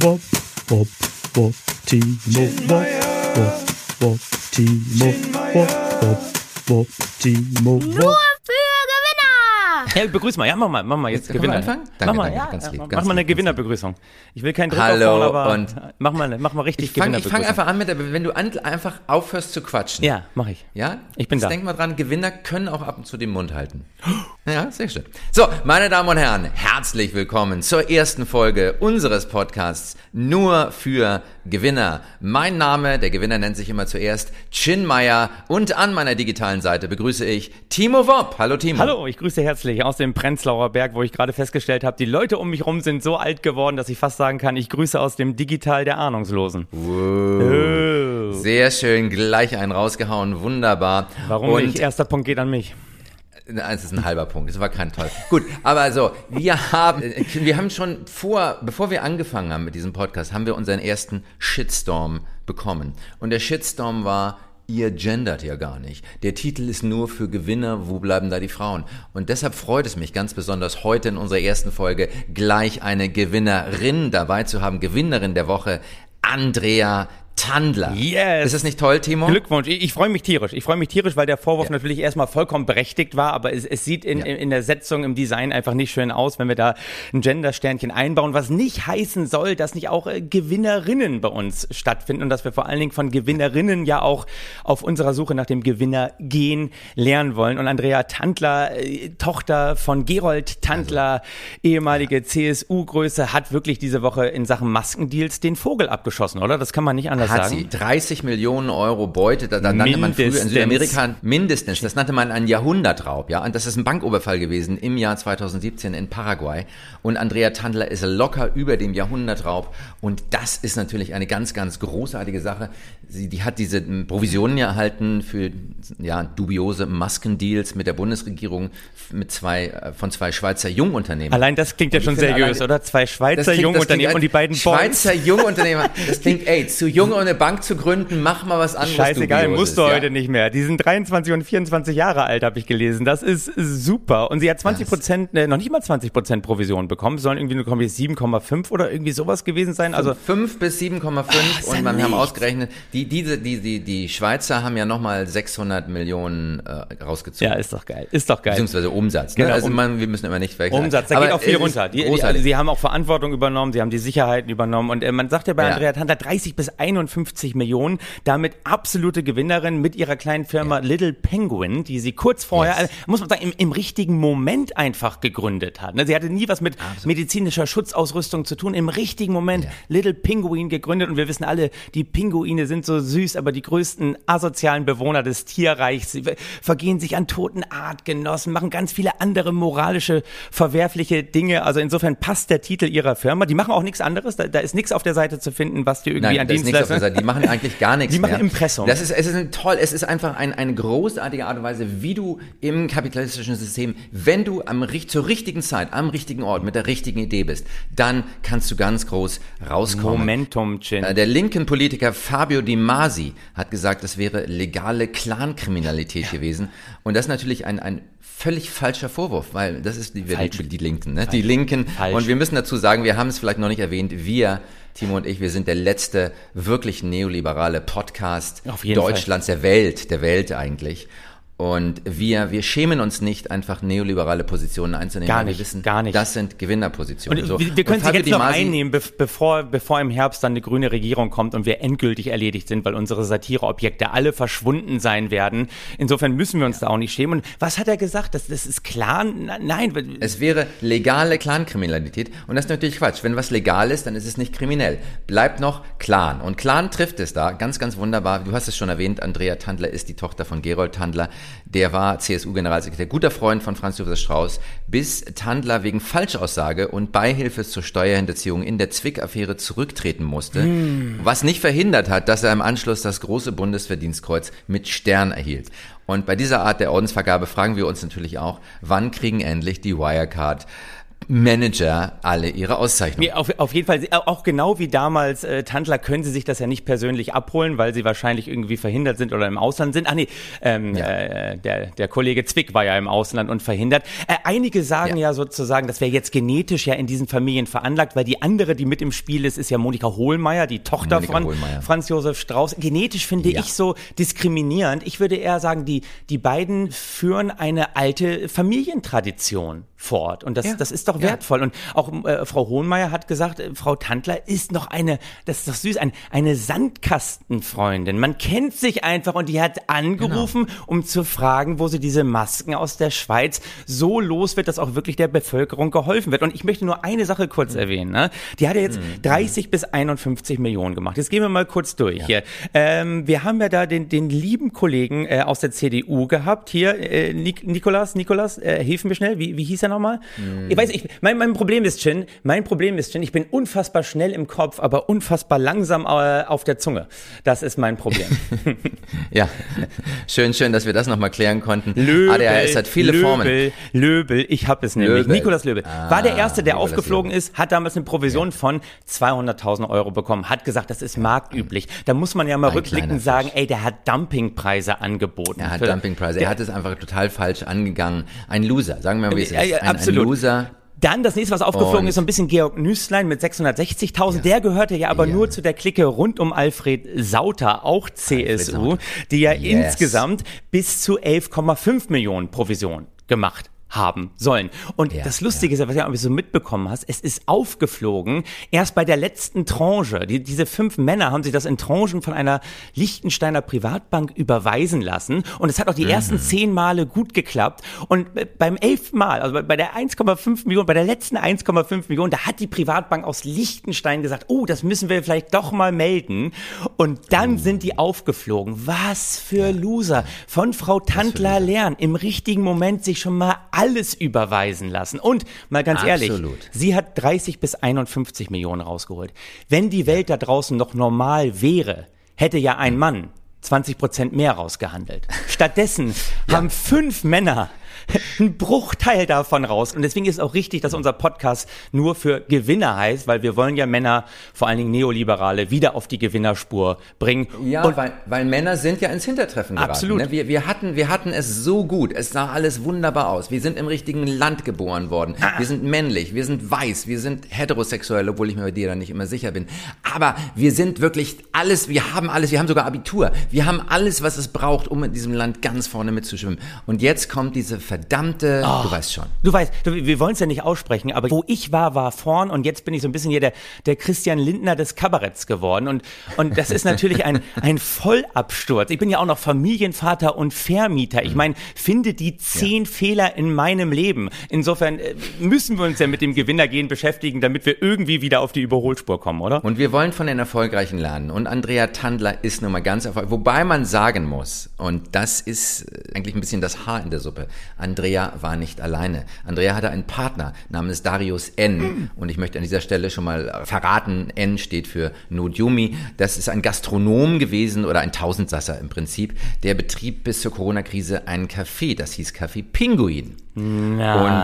Wop, wop, wop, Timo, wop, wop, wop, Timo, wop, wop, wop, Timo, Nur wop. Ja, begrüß mal. Ja, mach mal, mach mal jetzt, Jetzt Gewinner. anfangen? Danke, mach mal, danke, ja, ganz lieb, mach ganz mal eine Gewinnerbegrüßung. Ich will keinen Druck Hallo aufbauen, aber und- mach mal, mach mal richtig Ich fange ich Gewinnerbegrüßung. fang einfach an mit, wenn du an, einfach aufhörst zu quatschen. Ja, mach ich. Ja? Ich bin Jetzt da. Denk mal dran, Gewinner können auch ab und zu den Mund halten. Ja, sehr schön. So, meine Damen und Herren, herzlich willkommen zur ersten Folge unseres Podcasts Nur für Gewinner. Mein Name, der Gewinner nennt sich immer zuerst Chin Meier und an meiner digitalen Seite begrüße ich Timo Wopp. Hallo Timo. Hallo, ich grüße herzlich aus dem Prenzlauer Berg, wo ich gerade festgestellt habe, die Leute um mich rum sind so alt geworden, dass ich fast sagen kann, ich grüße aus dem Digital der Ahnungslosen. Oh. Sehr schön, gleich einen rausgehauen, wunderbar. Warum und nicht? Erster Punkt geht an mich. Es ist ein halber Punkt, das war kein toll. Gut, aber so, wir haben, wir haben schon vor, bevor wir angefangen haben mit diesem Podcast, haben wir unseren ersten Shitstorm bekommen. Und der Shitstorm war, ihr gendert ja gar nicht. Der Titel ist nur für Gewinner, wo bleiben da die Frauen? Und deshalb freut es mich ganz besonders, heute in unserer ersten Folge gleich eine Gewinnerin dabei zu haben, Gewinnerin der Woche, Andrea Tandler. Yes. Ist das nicht toll, Timo? Glückwunsch. Ich, ich freue mich tierisch. Ich freue mich tierisch, weil der Vorwurf Ja. natürlich erstmal vollkommen berechtigt war, aber es, es sieht in, Ja. in, in der Setzung, im Design einfach nicht schön aus, wenn wir da ein Gender-Sternchen einbauen, was nicht heißen soll, dass nicht auch äh, Gewinnerinnen bei uns stattfinden und dass wir vor allen Dingen von Gewinnerinnen ja auch auf unserer Suche nach dem Gewinner gehen lernen wollen. Und Andrea Tandler, äh, Tochter von Gerold Tandler, ehemalige CSU-Größe, hat wirklich diese Woche in Sachen Maskendeals den Vogel abgeschossen, oder? Das kann man nicht anders hat sagen. sie 30 Millionen Euro Beute, da, da nannte man früher in. Südamerika mindestens, das nannte man einen Jahrhundertraub, ja, und das ist ein Banküberfall gewesen im Jahr 2017 in Paraguay und Andrea Tandler ist locker über dem Jahrhundertraub und das ist natürlich eine ganz, ganz großartige Sache. Sie, die hat diese Provisionen ja erhalten für, ja, dubiose Maskendeals mit der Bundesregierung mit zwei, äh, von zwei Schweizer Jungunternehmen. Allein das klingt ja schon seriös, allein- oder? Zwei Schweizer klingt- Jungunternehmen klingt und die beiden. Schweizer Jungunternehmer. Das klingt, ey, zu jung, um eine Bank zu gründen, mach mal was anderes. Scheißegal, musst du ja. heute nicht mehr. Die sind 23 und 24 Jahre alt, habe ich gelesen. Das ist super. Und sie hat 20 Prozent, äh, noch nicht mal 20 Prozent Provision bekommen. Sollen irgendwie nur 7,5 oder irgendwie sowas gewesen sein. Also 5 bis 7,5 ist ja und man haben ausgerechnet, die, diese, die, die, die Schweizer haben ja nochmal 600 Millionen äh, rausgezogen. ja, ist doch geil. Ist doch geil. Beziehungsweise Umsatz. Ne? Genau, also um- man, wir müssen immer nicht wechseln. Umsatz, da Aber geht auch viel runter. Die, die, also sie haben auch Verantwortung übernommen, sie haben die Sicherheiten übernommen und äh, man sagt ja bei Ja. Andrea Tanta 30 bis 51 Millionen, damit absolute Gewinnerin mit ihrer kleinen Firma Little Penguin, die sie kurz vorher, Yes. muss man sagen, im, im richtigen Moment einfach gegründet hat. Ne? Sie hatte nie was mit medizinischer Schutzausrüstung zu tun, im richtigen Moment Ja. Little Penguin gegründet und wir wissen alle, die Pinguine sind so süß, aber die größten asozialen Bewohner des Tierreichs sie vergehen sich an toten Artgenossen, machen ganz viele andere moralische, verwerfliche Dinge. Also insofern passt der Titel ihrer Firma. Die machen auch nichts anderes. Da, da ist nichts auf der Seite zu finden, was die irgendwie Nein, an das Seite. Die machen eigentlich gar nichts Die machen mehr. Impressum. Das ist, es ist ein toll, es ist einfach ein, eine großartige Art und Weise, wie du im kapitalistischen System, wenn du am, zur richtigen Zeit, am richtigen Ort, mit der richtigen Idee bist, dann kannst du ganz groß rauskommen. Momentum, Chin. Äh, Der linken Politiker Fabio Di Masi hat gesagt, das wäre legale Clankriminalität gewesen. Und das ist natürlich ein, ein völlig falscher Vorwurf, weil das ist die, die, die Linken, ne? Die Linken. Falsch. Und wir müssen dazu sagen, wir haben es vielleicht noch nicht erwähnt, wir, Timo und ich, wir sind der letzte wirklich neoliberale Podcast Deutschlands, der Welt, der Welt eigentlich. Und wir, wir schämen uns nicht, einfach neoliberale Positionen einzunehmen. Gar nicht, wir wissen, gar nicht. das sind Gewinnerpositionen. Und So. wir, wir können sie jetzt noch einnehmen, be bevor, bevor im Herbst dann eine grüne Regierung kommt und wir endgültig erledigt sind, weil unsere Satireobjekte alle verschwunden sein werden. Insofern müssen wir uns da auch nicht schämen. Und was hat er gesagt? Das, das ist klar? Na- Nein. Es wäre legale Clankriminalität und das ist natürlich Quatsch. Wenn was legal ist, dann ist es nicht kriminell. Bleibt noch Clan und Clan trifft es da ganz, ganz wunderbar. Du hast es schon erwähnt, Andrea Tandler ist die Tochter von Gerold Tandler. Der war CSU-Generalsekretär, guter Freund von Franz Josef Strauß, bis Tandler wegen Falschaussage und Beihilfe zur Steuerhinterziehung in der Zwick-Affäre zurücktreten musste, was nicht verhindert hat, dass er im Anschluss das große Bundesverdienstkreuz mit Stern erhielt. Und bei dieser Art der Ordensvergabe fragen wir uns natürlich auch, wann kriegen endlich die Wirecard Manager alle ihre Auszeichnungen. Auf, auf jeden Fall, auch genau wie damals äh, Tandler können sie sich das ja nicht persönlich abholen, weil sie wahrscheinlich irgendwie verhindert sind oder im Ausland sind. Ach nee, ähm, Ja. äh, der, der Kollege Zwick war ja im Ausland und verhindert. Äh, einige sagen ja. Ja. sozusagen, das wäre jetzt genetisch ja in diesen Familien veranlagt, weil die andere, die mit im Spiel ist, ist ja Monika Hohlmeier, die Tochter Monika von Hohlmeier. Franz Josef Strauß. Genetisch finde Ja. ich so diskriminierend. Ich würde eher sagen, die, die beiden führen eine alte Familientradition fort. Und das, Ja. das ist doch Ja. wertvoll. Und auch äh, Frau Hohenmeier hat gesagt, äh, Frau Tandler ist noch eine, das ist doch süß, ein, eine Sandkastenfreundin. Man kennt sich einfach und die hat angerufen, Genau. um zu fragen, wo sie diese Masken aus der Schweiz so los wird, dass auch wirklich der Bevölkerung geholfen wird. Und ich möchte nur eine Sache kurz Mhm. erwähnen. Ne? Die hat ja jetzt 30 bis 51 Millionen gemacht. Jetzt gehen wir mal kurz durch hier. Ähm, wir haben ja da den, den lieben Kollegen äh, aus der CDU gehabt. Hier, äh, Nik Nikolas, Nikolas, äh, hilf mir schnell. Wie, wie hieß er nochmal? Ich weiß, ich, mein, mein Problem ist, Chin, mein Problem ist, Chin, ich bin unfassbar schnell im Kopf, aber unfassbar langsam äh, auf der Zunge. Das ist mein Problem. Ja, schön, schön, dass wir das nochmal klären konnten. Löbel, ADHS hat viele Löbel, Formen. Löbel, ich habe es nämlich. Löbel. Nikolas Löbel. Ah, war der Erste, der Nikolaus aufgeflogen Löbel. ist, hat damals eine Provision von 200.000 Euro bekommen, hat gesagt, das ist marktüblich. Da muss man ja mal Ein rückblickend sagen, ey, der hat Dumpingpreise angeboten. Er hat Dumpingpreise. Er hat es einfach total falsch angegangen. Ein Loser, sagen wir mal, wie es ist. Ja, ja, ein, absolut. ein Loser. Dann das nächste, was aufgeflogen Und- ist, so ein bisschen Georg Nüßlein mit 660.000. Der gehörte ja aber Ja. nur zu der Clique rund um Alfred Sauter, auch CSU, Sauter. die ja Yes. insgesamt bis zu 11,5 Millionen Provision gemacht haben sollen. Und Ja, das Lustige ist ja, was du ja so mitbekommen hast, es ist aufgeflogen, erst bei der letzten Tranche. Die, diese fünf Männer haben sich das in Tranchen von einer Liechtensteiner Privatbank überweisen lassen. Und es hat auch die ersten zehn Male gut geklappt. Und äh, beim elften Mal, also bei- der 1,5 Millionen, bei der letzten 1,5 Millionen, da hat die Privatbank aus Liechtenstein gesagt, oh, das müssen wir vielleicht doch mal melden. Und dann sind die aufgeflogen. Was für Loser. Von Frau Tandler lernen, im richtigen Moment sich schon mal alles überweisen lassen. Und mal ganz ehrlich, Absolut. sie hat 30 bis 51 Millionen rausgeholt. Wenn die Welt da draußen noch normal wäre, hätte ja ein Mann 20 Prozent mehr rausgehandelt. Stattdessen haben fünf Männer einen Bruchteil davon raus. Und deswegen ist es auch richtig, dass unser Podcast nur für Gewinner heißt, weil wir wollen ja Männer, vor allen Dingen Neoliberale, wieder auf die Gewinnerspur bringen. Ja, Und weil, weil Männer sind ja ins Hintertreffen geraten. Absolut. Ne? Wir, wir, hatten, wir hatten es so gut, es sah alles wunderbar aus. Wir sind im richtigen Land geboren worden. Ah. Wir sind männlich, wir sind weiß, wir sind heterosexuell, obwohl ich mir bei dir da nicht immer sicher bin. Aber wir sind wirklich alles, wir haben alles, wir haben sogar Abitur. Wir haben alles, was es braucht, um in diesem Land ganz vorne mitzuschwimmen. Und jetzt kommt diese verdammte, du weißt schon. Du weißt, du, wir wollen es ja nicht aussprechen, aber wo ich war, war vorn und jetzt bin ich so ein bisschen hier der, der Christian Lindner des Kabaretts geworden und, und das ist natürlich ein, ein Vollabsturz. Ich bin ja auch noch Familienvater und Vermieter. Ich meine, finde die zehn Fehler in meinem Leben. Insofern äh, müssen wir uns ja mit dem Gewinnergehen beschäftigen, damit wir irgendwie wieder auf die Überholspur kommen, oder? Und wir wollen von den Erfolgreichen lernen. Und Andrea Tandler ist nun mal ganz erfolgreich. Wobei man sagen muss, und das ist äh, eigentlich ein bisschen das Haar in der Suppe, Andrea war nicht alleine. Andrea hatte einen Partner namens Darius N. Und ich möchte an dieser Stelle schon mal verraten, N steht für Nodjumi. Das ist ein Gastronom gewesen oder ein Tausendsasser im Prinzip. Der betrieb bis zur Corona-Krise einen Café. Das hieß Café Pinguin.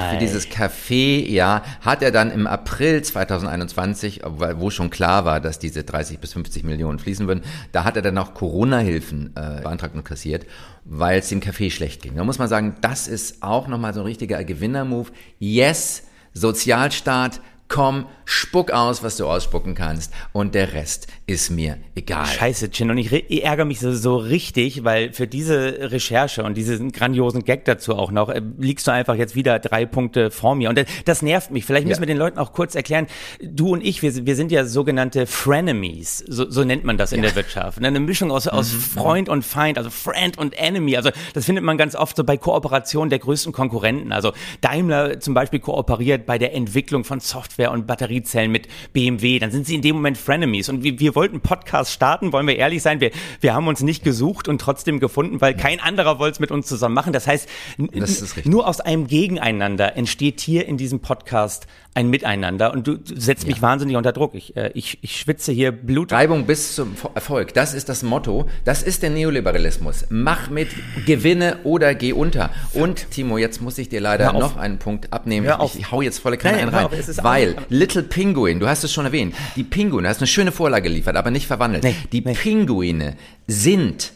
Und für dieses Café, ja, hat er dann im April 2021, weil- wo schon klar war, dass diese 30 bis 50 Millionen fließen würden, da hat er dann auch Corona-Hilfen äh, beantragt und kassiert, weil es dem Café schlecht ging. Da muss man sagen, das ist auch nochmal so ein richtiger Gewinner-Move. Yes, Sozialstaat, komm, spuck aus, was du ausspucken kannst und der Rest ist mir egal. Scheiße, Chin. Und ich, ich ärgere mich so, so richtig, weil für diese Recherche und diesen grandiosen Gag dazu auch noch, äh, liegst du einfach jetzt wieder drei Punkte vor mir. Und das, das nervt mich. Vielleicht müssen Ja. wir den Leuten auch kurz erklären, du und ich, wir, sind- wir sind ja sogenannte Frenemies. So, so nennt man das in der Wirtschaft. Ne? Eine Mischung aus, aus Freund und Feind, also Friend und Enemy. Also das findet man ganz oft so bei Kooperationen der größten Konkurrenten. Also Daimler zum Beispiel kooperiert bei der Entwicklung von Software Software und Batteriezellen mit BMW, dann sind sie in dem Moment Frenemies. Und wir, wir wollten Podcast starten, wollen wir ehrlich sein, wir, wir haben uns nicht gesucht und trotzdem gefunden, weil kein anderer wollte es mit uns zusammen machen. Das heißt, das nur aus einem Gegeneinander entsteht hier in diesem Podcast ein Miteinander und du, du setzt mich wahnsinnig unter Druck. Ich, äh, ich, ich schwitze hier Blut. Reibung bis zum Erfolg, das ist das Motto, das ist der Neoliberalismus. Mach mit, gewinne oder geh unter. Und Timo, jetzt muss ich dir leider noch einen Punkt abnehmen. Ich, ich hau jetzt volle Kanne rein. ist weil Little Penguin, du hast es schon erwähnt, die Pinguine, du hast eine schöne Vorlage geliefert, aber nicht verwandelt. Nee, die nee. Pinguine sind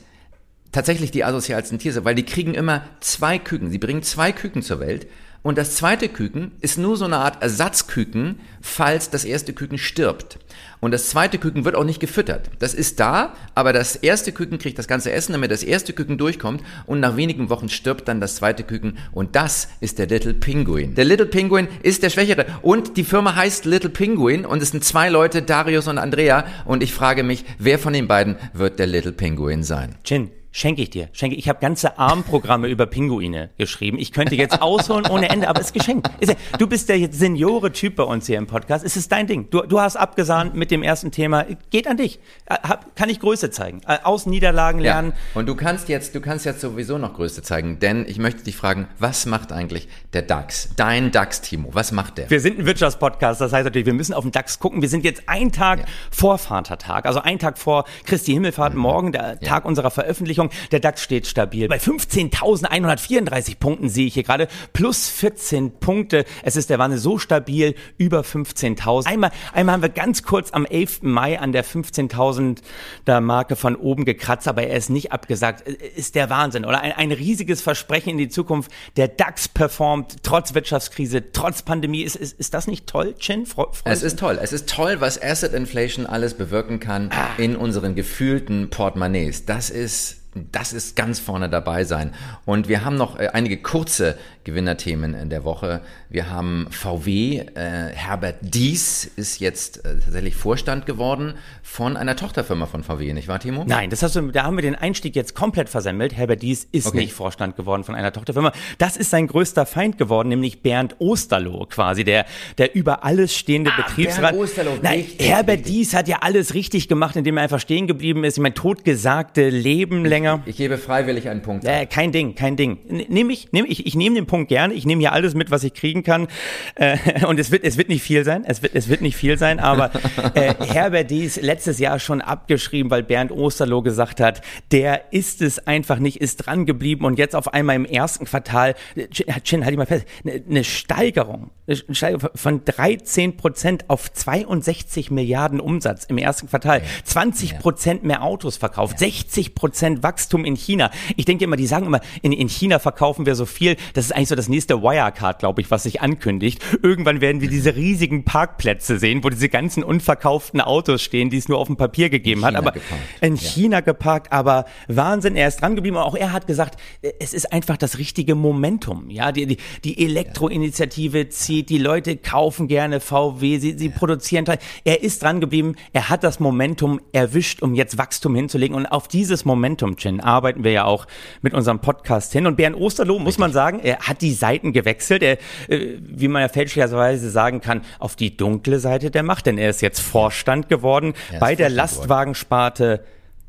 tatsächlich die asozialsten Tiere, weil die kriegen immer zwei Küken. Sie bringen zwei Küken zur Welt. Und das zweite Küken ist nur so eine Art Ersatzküken, falls das erste Küken stirbt. Und das zweite Küken wird auch nicht gefüttert. Das ist da, aber das erste Küken kriegt das ganze Essen, damit das erste Küken durchkommt. Und nach wenigen Wochen stirbt dann das zweite Küken. Und das ist der Little Penguin. Der Little Penguin ist der Schwächere. Und die Firma heißt Little Penguin. Und es sind zwei Leute, Darius und Andrea. Und ich frage mich, wer von den beiden wird der Little Penguin sein? Chin, schenke ich dir. Schenke. Ich habe ganze Armprogramme über Pinguine geschrieben. Ich könnte jetzt ausholen ohne Ende, aber es ist geschenkt. Ja, du bist der jetzt Seniore-Typ bei uns hier im Podcast. Es ist dein Ding. Du, du hast abgesahnt mit dem ersten Thema. Geht an dich. Äh, kann ich Größe zeigen. Äh, Aus Niederlagen lernen. Ja. Und du kannst jetzt, du kannst jetzt sowieso noch Größe zeigen, denn ich möchte dich fragen, was macht eigentlich der DAX? Dein DAX, Timo, was macht der? Wir sind ein Wirtschaftspodcast, das heißt natürlich, wir müssen auf den DAX gucken. Wir sind jetzt einen Tag vor Vatertag, also einen Tag vor Christi Himmelfahrt, morgen, der Tag unserer Veröffentlichung. Der DAX steht stabil. Bei 15.134 Punkten sehe ich hier gerade plus 14 Punkte. Es ist der Wahnsinn so stabil, über 15.000. Einmal, einmal haben wir ganz kurz am 11. Mai an der 15.000er Marke von oben gekratzt, aber er ist nicht abgesagt. Ist der Wahnsinn, oder? Ein, ein riesiges Versprechen in die Zukunft. Der DAX performt trotz Wirtschaftskrise, trotz Pandemie. Ist, ist, ist das nicht toll, Chin? Freust Es ist toll. Es ist toll, was Asset Inflation alles bewirken kann Ah. in unseren gefühlten Portemonnaies. Das ist das ist ganz vorne dabei sein. Und wir haben noch äh, einige kurze Gewinnerthemen in der Woche. Wir haben VW, äh, Herbert Dies ist jetzt äh, tatsächlich Vorstand geworden von einer Tochterfirma von VW, nicht wahr, Timo? Nein, das hast du, da haben wir den Einstieg jetzt komplett versemmelt. Herbert Dies ist Okay. nicht Vorstand geworden von einer Tochterfirma. Das ist sein größter Feind geworden, nämlich Bernd Osterloh quasi, der, der über alles stehende Betriebsrat. Ah, Bernd Osterloh, Nein, richtig, Herbert richtig. Dies hat ja alles richtig gemacht, indem er einfach stehen geblieben ist. Ich meine, totgesagte Leben länger. Ich gebe freiwillig einen Punkt. Äh, kein Ding, kein Ding. N- Nehm ich, nehm ich, ich nehme den Punkt gerne. Ich nehme hier alles mit, was ich kriegen kann. Äh, und es wird, es wird nicht viel sein. Es wird, es wird nicht viel sein. Aber äh, Herbert Dies letztes Jahr schon abgeschrieben, weil Bernd Osterloh gesagt hat, der ist es einfach nicht, ist dran geblieben und jetzt auf einmal im ersten Quartal, äh, Chin, halt dich mal fest, eine, eine Steigerung, eine Steigerung von 13 Prozent auf 62 Milliarden Umsatz im ersten Quartal, 20 Prozent mehr Autos verkauft, 60 Prozent Wachstum in China. Ich denke immer, die sagen immer, in, in China verkaufen wir so viel. Das ist eigentlich so das nächste Wirecard, glaube ich, was sich ankündigt. Irgendwann werden wir diese riesigen Parkplätze sehen, wo diese ganzen unverkauften Autos stehen, die es nur auf dem Papier gegeben hat. China Aber geparkt. in Ja. China geparkt, aber Wahnsinn, er ist dran geblieben. Auch er hat gesagt, es ist einfach das richtige Momentum. Ja, die, die, die Elektroinitiative zieht, die Leute kaufen gerne VW, sie, sie produzieren. Teil. Er ist dran geblieben, er hat das Momentum erwischt, um jetzt Wachstum hinzulegen. Und auf dieses Momentum, Chin, arbeiten wir ja auch mit unserem Podcast hin. Und Bernd Osterloh, muss man sagen, er hat die Seiten gewechselt. Er, äh, wie man ja fälschlicherweise sagen kann, auf die dunkle Seite der Macht, denn er ist jetzt Vorstand geworden bei der. Lastwagensparte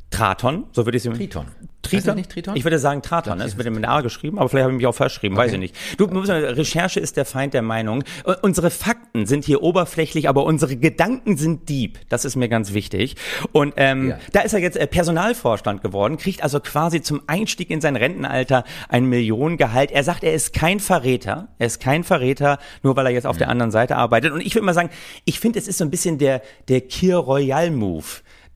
Traton, so würde ich es Triton. Triton? Nicht Triton? Ich würde sagen Traton. Es wird mit A geschrieben, aber vielleicht habe ich mich auch verschrieben, weiß ich nicht. Du, Recherche ist der Feind der Meinung. U- Unsere Fakten sind hier oberflächlich, aber unsere Gedanken sind deep. Das ist mir ganz wichtig. Und ähm, Ja. da ist er jetzt äh, Personalvorstand geworden, kriegt also quasi zum Einstieg in sein Rentenalter ein Millionengehalt. Er sagt, er ist kein Verräter. Er ist kein Verräter, nur weil er jetzt auf der anderen Seite arbeitet. Und ich würde mal sagen, ich finde, es ist so ein bisschen der, der Kir Royal Move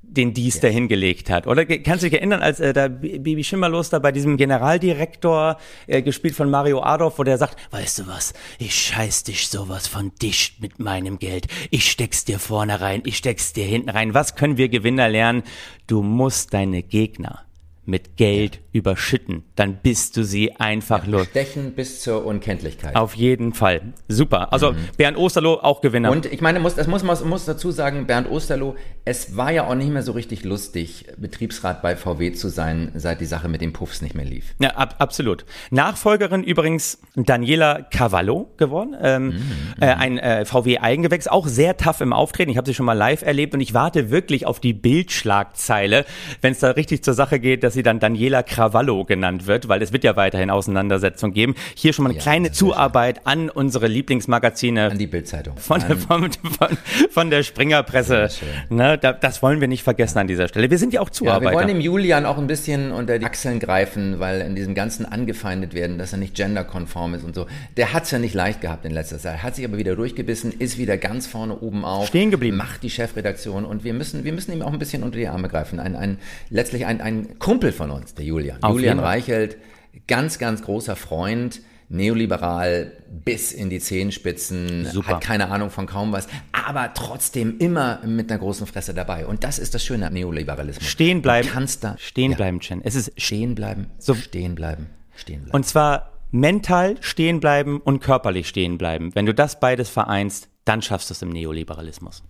den Dies da hingelegt hat. Oder kannst du dich erinnern, als äh, da Bibi Schimmerlos da bei diesem Generaldirektor, äh, gespielt von Mario Adolf, wo der sagt, weißt du was, ich scheiß dich sowas von dicht mit meinem Geld. Ich steck's dir vorne rein, ich steck's dir hinten rein. Was können wir Gewinner lernen? Du musst deine Gegner mit Geld überschütten. Dann bist du sie einfach los. Stechen bis zur Unkenntlichkeit. Auf jeden Fall. Super. Also Bernd Osterloh auch Gewinner. Und ich meine, muss, das muss man muss dazu sagen, Bernd Osterloh, Es war ja auch nicht mehr so richtig lustig, Betriebsrat bei VW zu sein, seit die Sache mit den Puffs nicht mehr lief. Ja, ab, absolut. Nachfolgerin übrigens Daniela Cavallo geworden, ähm, mhm, äh, ein äh, VW-Eigengewächs, auch sehr tough im Auftreten. Ich habe sie schon mal live erlebt und ich warte wirklich auf die Bildschlagzeile, wenn es da richtig zur Sache geht, dass sie dann Daniela Cavallo genannt wird, weil es wird ja weiterhin Auseinandersetzungen geben. Hier schon mal eine ja, kleine Zuarbeit an unsere Lieblingsmagazine. An die Bildzeitung. Von, von, von, von, der Springerpresse. Ne, da, das wollen wir nicht vergessen an dieser Stelle. Wir sind ja auch Zuarbeiter. Ja, wir wollen dem Julian auch ein bisschen unter die Achseln greifen, weil in diesem ganzen angefeindet werden, dass er nicht genderkonform ist und so. Der hat es ja nicht leicht gehabt in letzter Zeit, hat sich aber wieder durchgebissen, ist wieder ganz vorne oben auf. Stehen geblieben. Macht die Chefredaktion und wir müssen, wir müssen ihm auch ein bisschen unter die Arme greifen. Ein, ein, letztlich ein, ein Kumpel von uns, der Julian. Auf Julian Reichelt, ganz, ganz großer Freund, neoliberal bis in die Zehenspitzen, Super. hat keine Ahnung von kaum was, aber trotzdem immer mit einer großen Fresse dabei. Und das ist das Schöne am Neoliberalismus. Stehen bleiben. Du kannst da stehen ja. bleiben, Chen. Es ist stehen bleiben, so stehen bleiben, stehen bleiben. Und zwar mental stehen bleiben und körperlich stehen bleiben. Wenn du das beides vereinst, dann schaffst du es im Neoliberalismus.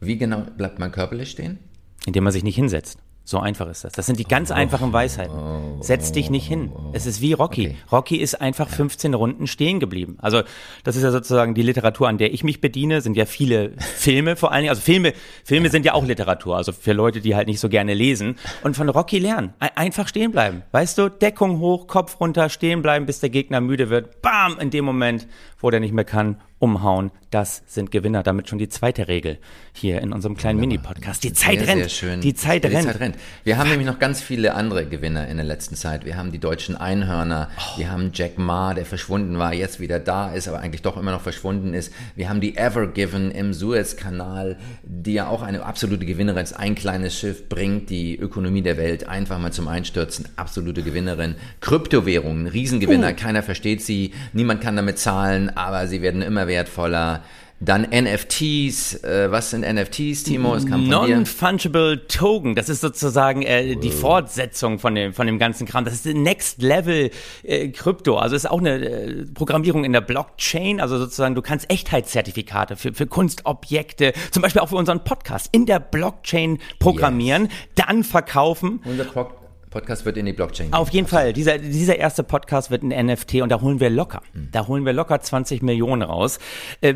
Wie genau bleibt man körperlich stehen? Indem man sich nicht hinsetzt. So einfach ist das. Das sind die ganz oh, einfachen Weisheiten. Oh, Setz dich nicht hin. Oh, es ist wie Rocky. Okay. Rocky ist einfach 15 Runden stehen geblieben. Also das ist ja sozusagen die Literatur, an der ich mich bediene. Sind ja viele Filme vor allen Dingen. Also Filme, Filme sind ja auch Literatur. Also für Leute, die halt nicht so gerne lesen. Und von Rocky lernen. Einfach stehen bleiben. Weißt du, Deckung hoch, Kopf runter, stehen bleiben, bis der Gegner müde wird. Bam! In dem Moment, wo der nicht mehr kann umhauen, das sind Gewinner. Damit schon die zweite Regel hier in unserem kleinen Mini-Podcast. Die Zeit sehr, rennt. Sehr schön. Die Zeit, ja, die rennt. Zeit rennt. Wir haben nämlich noch ganz viele andere Gewinner in der letzten Zeit. Wir haben die deutschen Einhörner. Oh. Wir haben Jack Ma, der verschwunden war, jetzt wieder da ist, aber eigentlich doch immer noch verschwunden ist. Wir haben die Ever Given im Suezkanal, die ja auch eine absolute Gewinnerin ist. Ein kleines Schiff bringt die Ökonomie der Welt einfach mal zum Einstürzen. Absolute Gewinnerin. Kryptowährungen, Riesengewinner. Uh. Keiner versteht sie. Niemand kann damit zahlen, aber sie werden immer wertvoller. Dann NFTs, äh, was sind NFTs, Timo? Non-Fungible Token, das ist sozusagen äh, die Fortsetzung von dem, von dem ganzen Kram. Das ist Next Level äh, Krypto. Also ist auch eine äh, Programmierung in der Blockchain. Also sozusagen, du kannst Echtheitszertifikate für, für Kunstobjekte, zum Beispiel auch für unseren Podcast, in der Blockchain programmieren, yes. dann verkaufen. Unser Pro Podcast wird in die Blockchain. Gehen. Auf jeden Fall. Dieser, dieser erste Podcast wird ein NFT und da holen wir locker. Hm. Da holen wir locker 20 Millionen raus. Äh,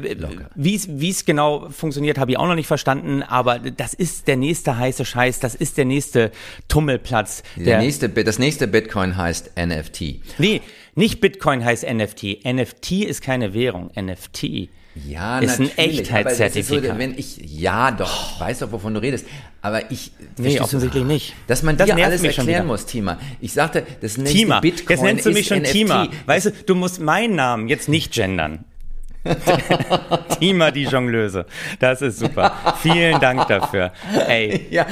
Wie es genau funktioniert, habe ich auch noch nicht verstanden, aber das ist der nächste heiße Scheiß, das ist der nächste Tummelplatz. Der, der nächste, das nächste Bitcoin heißt NFT. Nee, nicht Bitcoin heißt NFT. NFT ist keine Währung. NFT ja, ist natürlich, ein Echtheitszertifikat. So, wenn ich, ja, doch, ich weiß doch, wovon du redest. Aber ich nee, offensichtlich nicht. Dass man das dir alles erklären muss, Tima. Ich sagte, das nächste Tima. Bitcoin Jetzt nennst du mich schon NFT. Tima. Weißt du, du musst meinen Namen jetzt nicht gendern. Tima die Jongleuse. Das ist super. Vielen Dank dafür. Ey. Ja,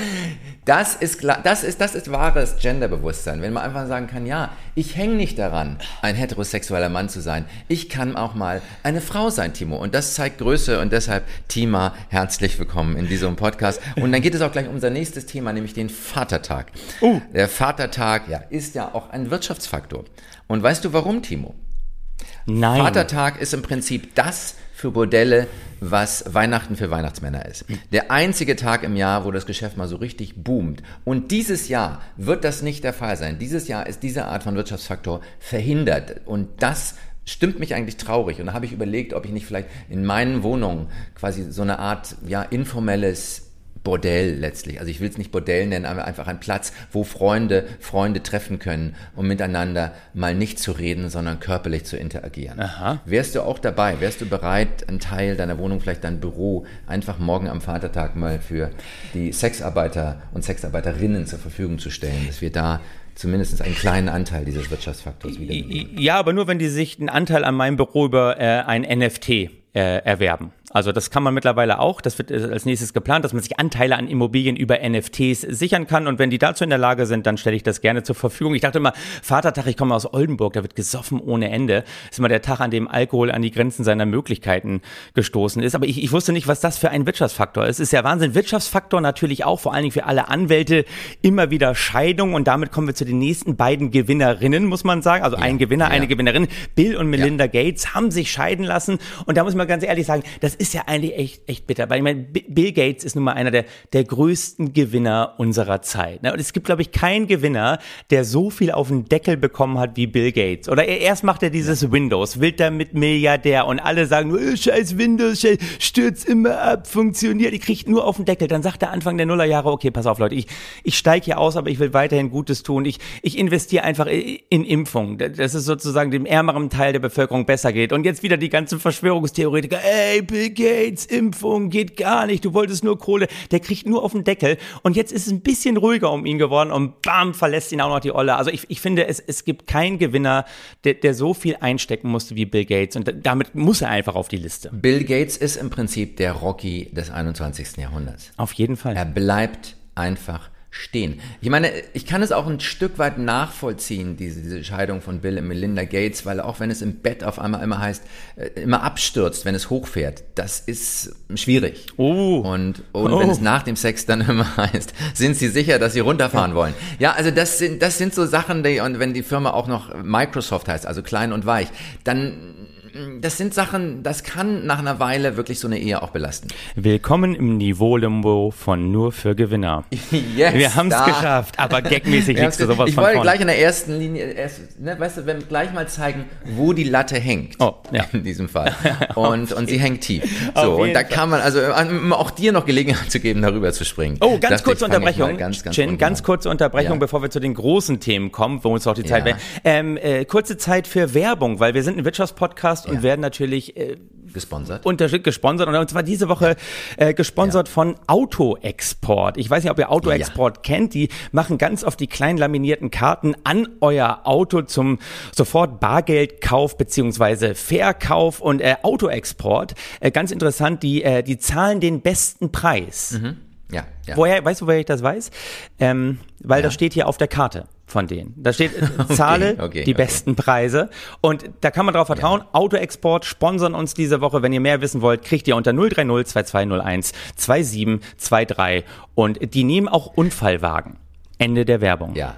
das ist, das ist, das ist wahres Genderbewusstsein. Wenn man einfach sagen kann, ja, ich hänge nicht daran, ein heterosexueller Mann zu sein. Ich kann auch mal eine Frau sein, Timo. Und das zeigt Größe und deshalb, Tima, herzlich willkommen in diesem Podcast. Und dann geht es auch gleich um unser nächstes Thema, nämlich den Vatertag. Uh. Der Vatertag, ja, ist ja auch ein Wirtschaftsfaktor. Und weißt du warum, Timo? Nein. Vatertag ist im Prinzip das für Bordelle, was Weihnachten für Weihnachtsmänner ist. Der einzige Tag im Jahr, wo das Geschäft mal so richtig boomt. Und dieses Jahr wird das nicht der Fall sein. Dieses Jahr ist diese Art von Wirtschaftsfaktor verhindert. Und das stimmt mich eigentlich traurig. Und da habe ich überlegt, ob ich nicht vielleicht in meinen Wohnungen quasi so eine Art ja, informelles Bordell letztlich. Also ich will es nicht Bordell nennen, aber einfach ein Platz, wo Freunde Freunde treffen können, um miteinander mal nicht zu reden, sondern körperlich zu interagieren. Aha. Wärst du auch dabei? Wärst du bereit, einen Teil deiner Wohnung, vielleicht dein Büro, einfach morgen am Vatertag mal für die Sexarbeiter und Sexarbeiterinnen zur Verfügung zu stellen, dass wir da zumindest einen kleinen Anteil dieses Wirtschaftsfaktors wieder. Ja, aber nur wenn die sich einen Anteil an meinem Büro über äh, ein NFT äh, erwerben. Also das kann man mittlerweile auch. Das wird äh, als nächstes geplant, dass man sich Anteile an Immobilien über NFTs sichern kann. Und wenn die dazu in der Lage sind, dann stelle ich das gerne zur Verfügung. Ich dachte immer, Vatertag, ich komme aus Oldenburg, da wird gesoffen ohne Ende. Das ist immer der Tag, an dem Alkohol an die Grenzen seiner Möglichkeiten gestoßen ist. Aber ich, ich wusste nicht, was das für ein Wirtschaftsfaktor ist. Es ist ja Wahnsinn. Wirtschaftsfaktor natürlich auch, vor allen Dingen für alle Anwälte, immer wieder Scheidung. Und damit kommen wir zu den nächsten beiden Gewinnerinnen, muss man sagen. Also ja, ein Gewinner, ja. eine Gewinnerin. Bill und Melinda ja. Gates haben sich scheiden lassen. Und da muss man ganz ehrlich sagen, das ist ist ja eigentlich echt, echt bitter, weil ich meine, Bill Gates ist nun mal einer der, der größten Gewinner unserer Zeit. Ne? Und es gibt, glaube ich, keinen Gewinner, der so viel auf den Deckel bekommen hat wie Bill Gates. Oder er, erst macht er dieses ja. Windows, will damit Milliardär und alle sagen, oh, scheiß Windows, scheiß, stürzt immer ab, funktioniert, ich kriegt nur auf den Deckel. Dann sagt er Anfang der Nullerjahre, okay, pass auf Leute, ich, ich steige hier aus, aber ich will weiterhin Gutes tun. Ich, ich investiere einfach in Impfung, dass es sozusagen dem ärmeren Teil der Bevölkerung besser geht. Und jetzt wieder die ganzen Verschwörungstheoretiker, ey, Bill Gates, Impfung geht gar nicht, du wolltest nur Kohle, der kriegt nur auf den Deckel. Und jetzt ist es ein bisschen ruhiger um ihn geworden und bam, verlässt ihn auch noch die Olle. Also ich, ich finde, es, es gibt keinen Gewinner, der, der so viel einstecken musste wie Bill Gates. Und damit muss er einfach auf die Liste. Bill Gates ist im Prinzip der Rocky des 21. Jahrhunderts. Auf jeden Fall. Er bleibt einfach stehen. Ich meine, ich kann es auch ein Stück weit nachvollziehen, diese, diese Scheidung von Bill und Melinda Gates, weil auch wenn es im Bett auf einmal immer heißt, äh, immer abstürzt, wenn es hochfährt, das ist schwierig. Oh. Und, und oh. wenn es nach dem Sex dann immer heißt, sind Sie sicher, dass Sie runterfahren ja. wollen? Ja, also das sind, das sind so Sachen, die, und wenn die Firma auch noch Microsoft heißt, also klein und weich, dann das sind Sachen, das kann nach einer Weile wirklich so eine Ehe auch belasten. Willkommen im Niveau-Limbo von nur für Gewinner. yes, Wir haben es geschafft, aber gagmäßig liegst du sowas Ich wollte gleich in der ersten Linie, erst, ne, weißt du, wenn wir gleich mal zeigen, wo die Latte hängt. Oh, ja. In diesem Fall. Und, und sie hängt tief. So, und da kann man, also auch dir noch Gelegenheit zu geben, darüber zu springen. Oh, ganz kurze Unterbrechung. Ganz, ganz, Chin, ganz kurze Unterbrechung, ja. bevor wir zu den großen Themen kommen, wo uns auch die Zeit ja. ähm, äh, kurze Zeit für Werbung, weil wir sind ein Wirtschaftspodcast Podcast und werden natürlich äh, gesponsert. Unterschied gesponsert und zwar diese Woche äh, gesponsert ja. von Autoexport. Ich weiß nicht, ob ihr Autoexport ja. kennt. Die machen ganz oft die kleinen laminierten Karten an euer Auto zum sofort Bargeldkauf beziehungsweise Verkauf und äh, Autoexport. Äh, ganz interessant, die äh, die zahlen den besten Preis. Mhm. Ja, ja. Woher, weißt du, woher ich das weiß? Ähm, weil ja. das steht hier auf der Karte von denen. Da steht, äh, zahle okay, okay, die okay. besten Preise. Und da kann man drauf vertrauen. Ja. Autoexport sponsern uns diese Woche. Wenn ihr mehr wissen wollt, kriegt ihr unter 030 2201 2723. Und die nehmen auch Unfallwagen. Ende der Werbung. Ja.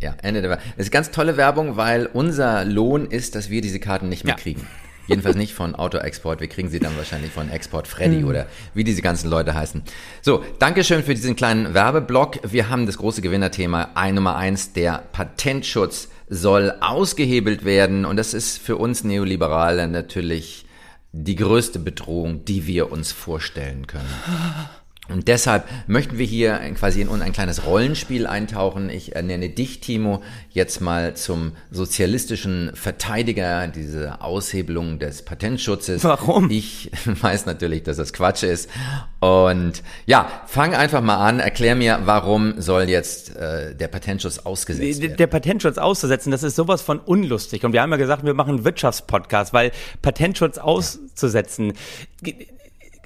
Ja, Ende der Werbung. Das ist ganz tolle Werbung, weil unser Lohn ist, dass wir diese Karten nicht mehr ja. kriegen. Jedenfalls nicht von Auto-Export. Wir kriegen sie dann wahrscheinlich von Export Freddy mhm. oder wie diese ganzen Leute heißen. So, Dankeschön für diesen kleinen Werbeblock. Wir haben das große Gewinnerthema ein Nummer eins, der Patentschutz soll ausgehebelt werden. Und das ist für uns Neoliberale natürlich die größte Bedrohung, die wir uns vorstellen können. Und deshalb möchten wir hier quasi in ein kleines Rollenspiel eintauchen. Ich ernenne dich, Timo, jetzt mal zum sozialistischen Verteidiger dieser Aushebelung des Patentschutzes. Warum? Ich weiß natürlich, dass das Quatsch ist. Und ja, fang einfach mal an. Erklär mir, warum soll jetzt äh, der Patentschutz ausgesetzt werden? Der Patentschutz auszusetzen, das ist sowas von unlustig. Und wir haben ja gesagt, wir machen einen Wirtschaftspodcast, weil Patentschutz auszusetzen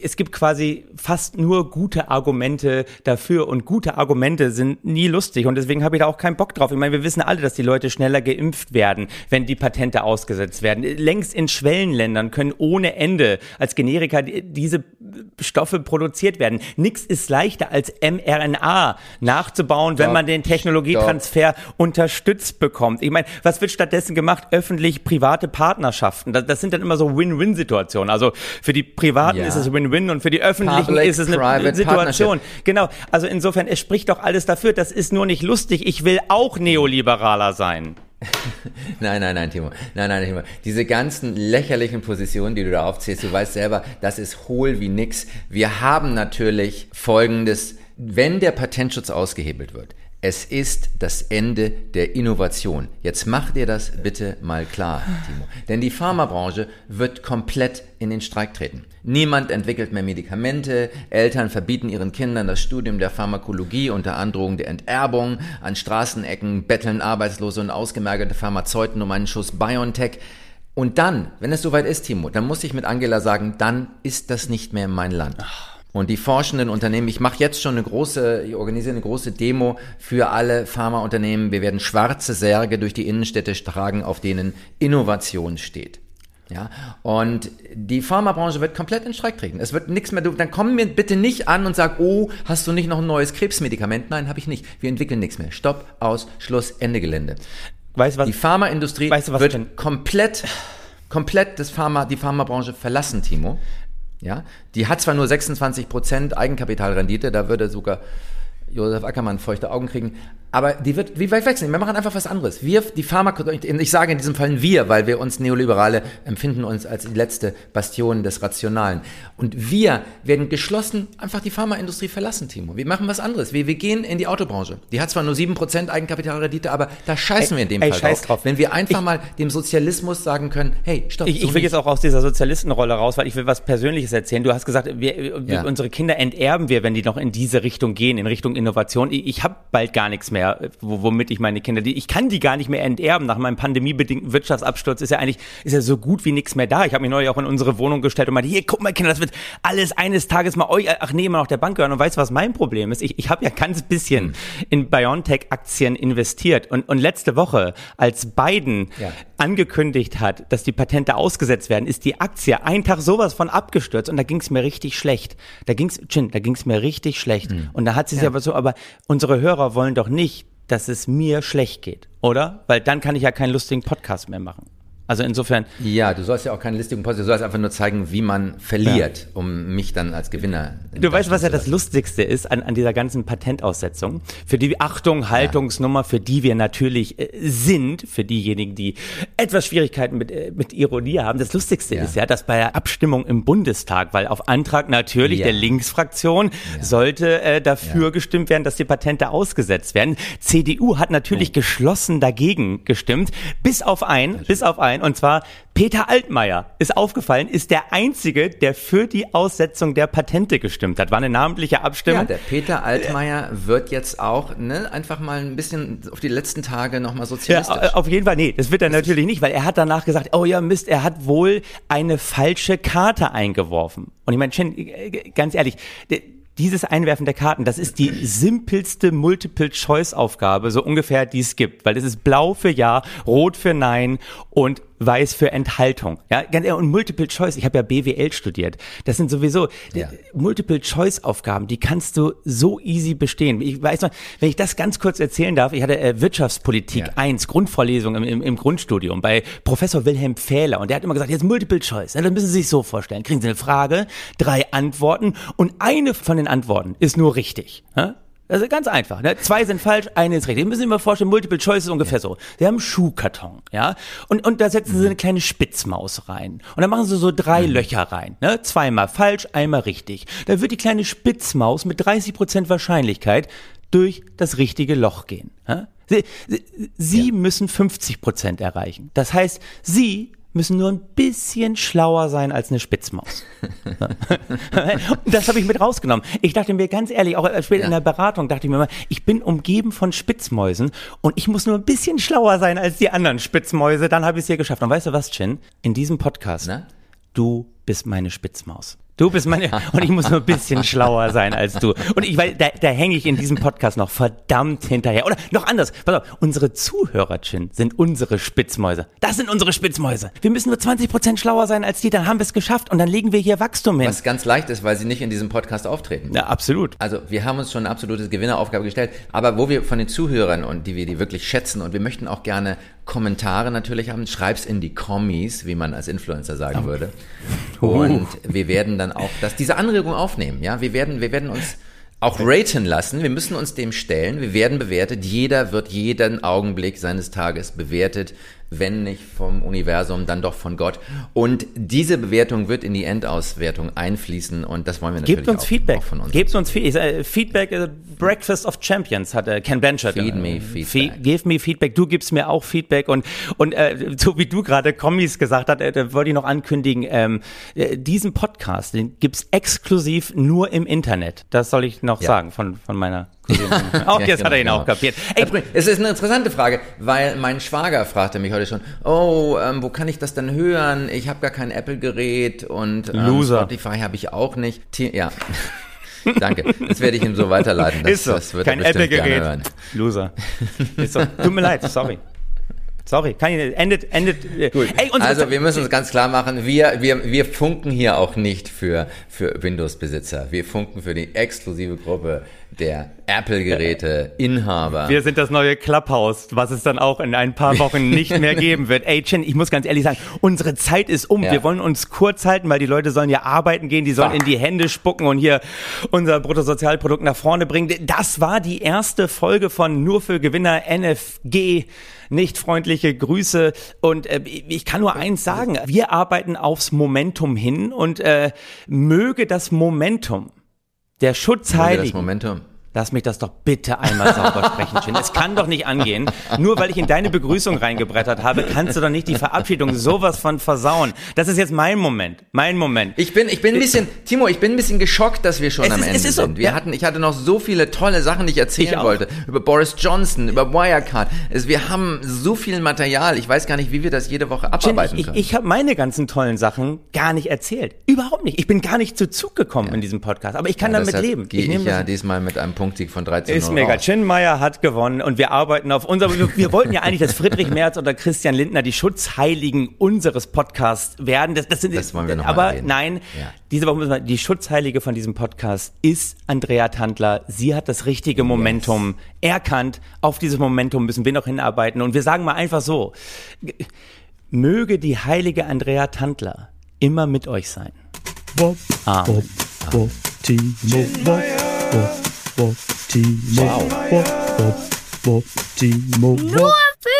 es gibt quasi fast nur gute Argumente dafür und gute Argumente sind nie lustig und deswegen habe ich da auch keinen Bock drauf. Ich meine, wir wissen alle, dass die Leute schneller geimpft werden, wenn die Patente ausgesetzt werden. Längst in Schwellenländern können ohne Ende als Generika diese Stoffe produziert werden. Nix ist leichter als mRNA nachzubauen, wenn man den Technologietransfer unterstützt bekommt. Ich meine, was wird stattdessen gemacht? Öffentlich-private Partnerschaften. Das, das, sind dann immer so Win-Win-Situationen. Also für die Privaten ja. ist es Win Win-Win und für die Öffentlichen Public, ist es eine Situation. Genau. Also insofern, es spricht doch alles dafür. Das ist nur nicht lustig. Ich will auch neoliberaler sein. nein, nein, nein, Timo. Nein, nein, Timo. Diese ganzen lächerlichen Positionen, die du da aufzählst, du weißt selber, das ist hohl wie nix. Wir haben natürlich folgendes, wenn der Patentschutz ausgehebelt wird, es ist das Ende der Innovation. Jetzt mach dir das bitte mal klar, Timo. Denn die Pharmabranche wird komplett in den Streik treten. Niemand entwickelt mehr Medikamente, Eltern verbieten ihren Kindern das Studium der Pharmakologie unter Androhung der Enterbung, an Straßenecken betteln Arbeitslose und ausgemergerte Pharmazeuten um einen Schuss BioNTech. Und dann, wenn es soweit ist, Timo, dann muss ich mit Angela sagen, dann ist das nicht mehr mein Land. Und die forschenden Unternehmen, ich mache jetzt schon eine große, ich organisiere eine große Demo für alle Pharmaunternehmen. Wir werden schwarze Särge durch die Innenstädte tragen, auf denen Innovation steht. Ja, und die Pharmabranche wird komplett in Streik treten. Es wird nichts mehr, dann komm mir bitte nicht an und sag, oh, hast du nicht noch ein neues Krebsmedikament? Nein, habe ich nicht. Wir entwickeln nichts mehr. Stopp, aus, Schluss, Ende Gelände. Weißt, was, die Pharmaindustrie weißt was wird komplett, komplett das Pharma, die Pharmabranche verlassen, Timo. Ja, die hat zwar nur 26% Eigenkapitalrendite, da würde sogar Josef Ackermann feuchte Augen kriegen. Aber die wird, wie weit wechseln? Wir machen einfach was anderes. Wir, die Pharma, ich sage in diesem Fall wir, weil wir uns Neoliberale empfinden uns als die letzte Bastion des Rationalen. Und wir werden geschlossen einfach die Pharmaindustrie verlassen, Timo. Wir machen was anderes. Wir, wir gehen in die Autobranche. Die hat zwar nur 7% Eigenkapitalrendite, aber da scheißen ey, wir in dem ey, Fall scheiß drauf. Wenn wir einfach ich, mal dem Sozialismus sagen können, hey, stopp. Ich, ich will jetzt auch aus dieser Sozialistenrolle raus, weil ich will was Persönliches erzählen. Du hast gesagt, wir, Ja. unsere Kinder enterben wir, wenn die noch in diese Richtung gehen, in Richtung Innovation. Ich, ich habe bald gar nichts mehr, wo, womit ich meine Kinder, die, ich kann die gar nicht mehr enterben. Nach meinem pandemiebedingten Wirtschaftsabsturz ist ja eigentlich, ist ja so gut wie nichts mehr da. Ich habe mich neulich auch in unsere Wohnung gestellt und meinte, hier, guck mal Kinder, das wird alles eines Tages mal euch, ach nee, immer noch der Bank gehören. Und weißt du, was mein Problem ist? Ich, ich habe ja ganz bisschen in BioNTech-Aktien investiert. Und, und letzte Woche, als Biden Ja. Angekündigt hat, dass die Patente ausgesetzt werden, ist die Aktie einen Tag sowas von abgestürzt und da ging es mir richtig schlecht. Da ging's, Chin, da ging's mir richtig schlecht. Und da hat sie es aber so, aber unsere Hörer wollen doch nicht, dass es mir schlecht geht, oder? Weil dann kann ich ja keinen lustigen Podcast mehr machen. Also insofern, Ja, du sollst ja auch keine listigen Post, du sollst einfach nur zeigen, wie man verliert, um mich dann als Gewinner. Du weißt, was ja das. Lustigste ist an, an dieser ganzen Patentaussetzung? Für die Achtung, Haltungsnummer, für die wir natürlich äh, sind, für diejenigen, die etwas Schwierigkeiten mit, äh, mit Ironie haben. Das Lustigste Ja. ist ja, dass bei der Abstimmung im Bundestag, weil auf Antrag natürlich Ja. der Linksfraktion sollte äh, dafür Ja. gestimmt werden, dass die Patente ausgesetzt werden. CDU hat natürlich Oh. geschlossen dagegen gestimmt, bis auf ein, bis auf ein, und zwar Peter Altmaier ist aufgefallen, ist der einzige, der für die Aussetzung der Patente gestimmt hat. War eine namentliche Abstimmung. Ja, der Peter Altmaier wird jetzt auch ne, einfach mal ein bisschen auf die letzten Tage nochmal Ja, sozialistisch. äh, auf jeden Fall, nee, das wird er natürlich nicht, weil er hat danach gesagt, oh ja, Mist, er hat wohl eine falsche Karte eingeworfen. Und ich meine, Chen, äh, ganz ehrlich, dieses Einwerfen der Karten, das ist die simpelste Multiple-Choice-Aufgabe, so ungefähr, die es gibt. Weil das ist blau für Ja, rot für Nein und weiß für Enthaltung. Ja, ganz und Multiple Choice, ich habe ja BWL studiert. Das sind sowieso Ja. Multiple Choice Aufgaben, die kannst du so easy bestehen. Ich weiß noch, wenn ich das ganz kurz erzählen darf, ich hatte äh, Wirtschaftspolitik Ja. 1, Grundvorlesung im, im, im Grundstudium bei Professor Wilhelm Pfähler und der hat immer gesagt, jetzt Multiple Choice. Ja, dann müssen Sie sich so vorstellen. Kriegen Sie eine Frage, drei Antworten und eine von den Antworten ist nur richtig. Ja? Das ist ganz einfach. Ne? Zwei sind falsch, eine ist richtig. Sie müssen sich mal vorstellen, Multiple Choice ist ungefähr so. Sie haben einen Schuhkarton, ja, und, und da setzen Sie eine kleine Spitzmaus rein. Und dann machen Sie so drei Löcher rein. Ne? Zweimal falsch, einmal richtig. Da wird die kleine Spitzmaus mit 30% Wahrscheinlichkeit durch das richtige Loch gehen. Ja? Sie, Sie, Sie müssen 50% erreichen. Das heißt, Sie müssen nur ein bisschen schlauer sein als eine Spitzmaus. Und das habe ich mit rausgenommen. Ich dachte mir ganz ehrlich, auch später in Ja. der Beratung dachte ich mir mal, ich bin umgeben von Spitzmäusen und ich muss nur ein bisschen schlauer sein als die anderen Spitzmäuse, dann habe ich es hier geschafft. Und weißt du was, Chin? In diesem Podcast, Na? du bist meine Spitzmaus. Du bist meine, und ich muss nur ein bisschen schlauer sein als du. Und ich weiß, da, da hänge ich in diesem Podcast noch verdammt hinterher. Oder noch anders, pass auf, unsere Zuhörer, Chin, sind unsere Spitzmäuse. Das sind unsere Spitzmäuse. Wir müssen nur 20% schlauer sein als die, dann haben wir es geschafft und dann legen wir hier Wachstum hin. Was ganz leicht ist, weil sie nicht in diesem Podcast auftreten. Ja, absolut. Also wir haben uns schon eine absolute Gewinneraufgabe gestellt, aber wo wir von den Zuhörern und die wir die wirklich schätzen und wir möchten auch gerne Kommentare natürlich haben, schreib's in die Kommis, wie man als Influencer sagen würde. Und wir werden dann auch das, diese Anregung aufnehmen. Ja, wir werden, wir werden uns auch raten lassen. Wir müssen uns dem stellen. Wir werden bewertet. Jeder wird jeden Augenblick seines Tages bewertet. Wenn nicht vom Universum, dann doch von Gott. Und diese Bewertung wird in die Endauswertung einfließen und das wollen wir natürlich Gebt uns auch, Feedback. auch von uns. Gebt uns Feedback. Feedback, äh, Breakfast of Champions hat äh, Ken Blanchard. Feed äh, me Fe Feedback. give me Feedback. Du gibst mir auch Feedback und und äh, so wie du gerade Kommis gesagt hast, äh, wollte ich noch ankündigen, ähm, äh, diesen Podcast, den gibt's exklusiv nur im Internet. Das soll ich noch Ja. sagen von von meiner. Auch Ja, jetzt genau, hat er ihn genau. auch kapiert. Ey, Es ist eine interessante Frage, weil mein Schwager fragte mich heute schon, oh, ähm, wo kann ich das denn hören? Ich habe gar kein Apple-Gerät und ähm, Loser. Spotify habe ich auch nicht. T ja. Danke. Das werde ich ihm so weiterleiten. Das, ist so. das wird Kein er Apple-Gerät. hören. Loser. Ist so. Tut mir leid, sorry. Sorry, kann ich nicht. Endet, endet. äh, Gut. Ey, also wir müssen uns ganz klar machen, wir, wir, wir funken hier auch nicht für, für Windows-Besitzer. Wir funken für die exklusive Gruppe der Apple-Geräte-Inhaber. Wir sind das neue Clubhouse, was es dann auch in ein paar Wochen nicht mehr geben wird. Ey, Chin, ich muss ganz ehrlich sagen, unsere Zeit ist um. Ja. Wir wollen uns kurz halten, weil die Leute sollen ja arbeiten gehen, die sollen Fuck. in die Hände spucken und hier unser Bruttosozialprodukt nach vorne bringen. Das war die erste Folge von Nur für Gewinner NFG. Nicht freundliche Grüße. Und äh, ich kann nur eins sagen. Wir arbeiten aufs Momentum hin und äh, möge das Momentum der das Schutzheiligen Momentum. Lass mich das doch bitte einmal sauber sprechen, Chin. Es kann doch nicht angehen. Nur weil ich in deine Begrüßung reingebrettert habe, kannst du doch nicht die Verabschiedung sowas von versauen. Das ist jetzt mein Moment. Mein Moment. Ich bin, ich bin ein bisschen, Timo, ich bin ein bisschen geschockt, dass wir schon Es am ist- Ende ist so, sind. Wir ja. hatten, ich hatte noch so viele tolle Sachen, die ich erzählen Ich wollte. Über Boris Johnson, über Wirecard. Es, wir haben so viel Material. Ich weiß gar nicht, wie wir das jede Woche Chin, abarbeiten ich, können. ich habe meine ganzen tollen Sachen gar nicht erzählt. Überhaupt nicht. Ich bin gar nicht zu Zug gekommen in diesem Podcast. Aber ich kann damit Deshalb leben. Gehe ich, nehme ja diesmal mit einem Punktsieg von 13 Ist mega. Chinmeier hat gewonnen und wir arbeiten auf unser. Wir, wir wollten ja eigentlich, dass Friedrich Merz oder Christian Lindner die Schutzheiligen unseres Podcasts werden. Das, das, sind, Das wollen wir noch Aber nein, Ja. diese Woche müssen wir, die Schutzheilige von diesem Podcast ist Andrea Tandler. Sie hat das richtige Momentum erkannt. Auf dieses Momentum müssen wir noch hinarbeiten. Und wir sagen mal einfach so: Möge die heilige Andrea Tandler immer mit euch sein. Wop, Amen. wop, wop, Timo, wop, wop, Timo, Wow. Timo, Nur für